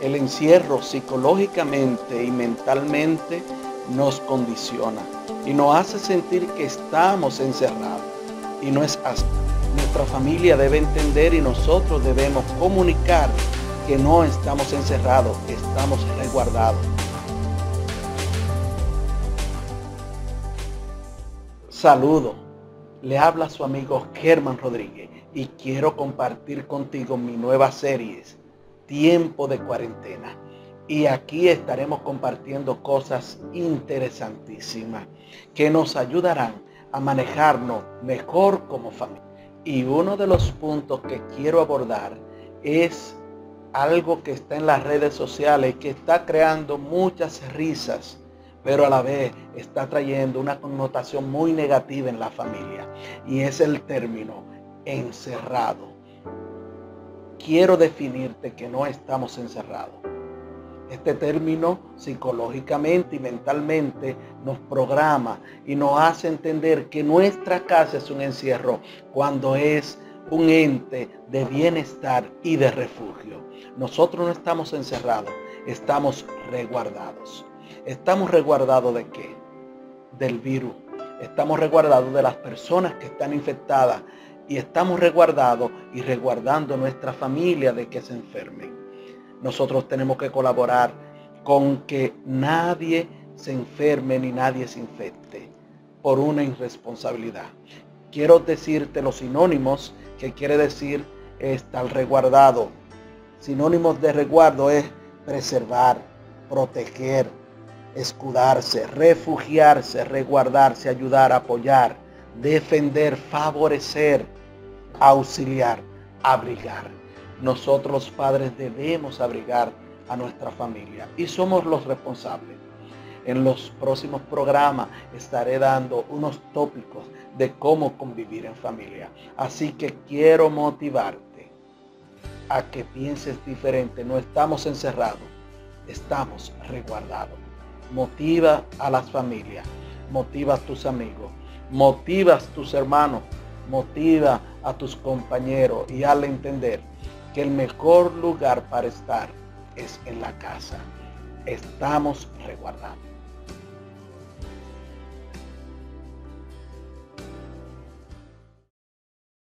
El encierro psicológicamente y mentalmente nos condiciona y nos hace sentir que estamos encerrados. Y no es así. Nuestra familia debe entender y nosotros debemos comunicar que no estamos encerrados, estamos resguardados. Saludo, le habla su amigo Germán Rodríguez y quiero compartir contigo mi nueva serie, Tiempo de Cuarentena. Y aquí estaremos compartiendo cosas interesantísimas que nos ayudarán a manejarnos mejor como familia. Y uno de los puntos que quiero abordar es algo que está en las redes sociales que está creando muchas risas, pero a la vez está trayendo una connotación muy negativa en la familia. Y es el término encerrado. Quiero definirte que no estamos encerrados. Este término psicológicamente y mentalmente nos programa y nos hace entender que nuestra casa es un encierro cuando es un ente de bienestar y de refugio. Nosotros no estamos encerrados, estamos resguardados. ¿Estamos resguardados de qué? Del virus. Estamos resguardados de las personas que están infectadas y estamos resguardados y resguardando nuestra familia de que se enfermen. Nosotros tenemos que colaborar con que nadie se enferme ni nadie se infecte por una irresponsabilidad. Quiero decirte los sinónimos que quiere decir estar resguardado. Sinónimos de resguardo es preservar, proteger, escudarse, refugiarse, resguardarse, ayudar, apoyar, defender, favorecer, auxiliar, abrigar. Nosotros los padres debemos abrigar a nuestra familia y somos los responsables. En los próximos programas estaré dando unos tópicos de cómo convivir en familia. Así que quiero motivarte a que pienses diferente. No estamos encerrados, estamos resguardados. Motiva a las familias, motiva a tus amigos, motiva a tus hermanos, motiva a tus compañeros y al entender que el mejor lugar para estar es en la casa. Estamos resguardados.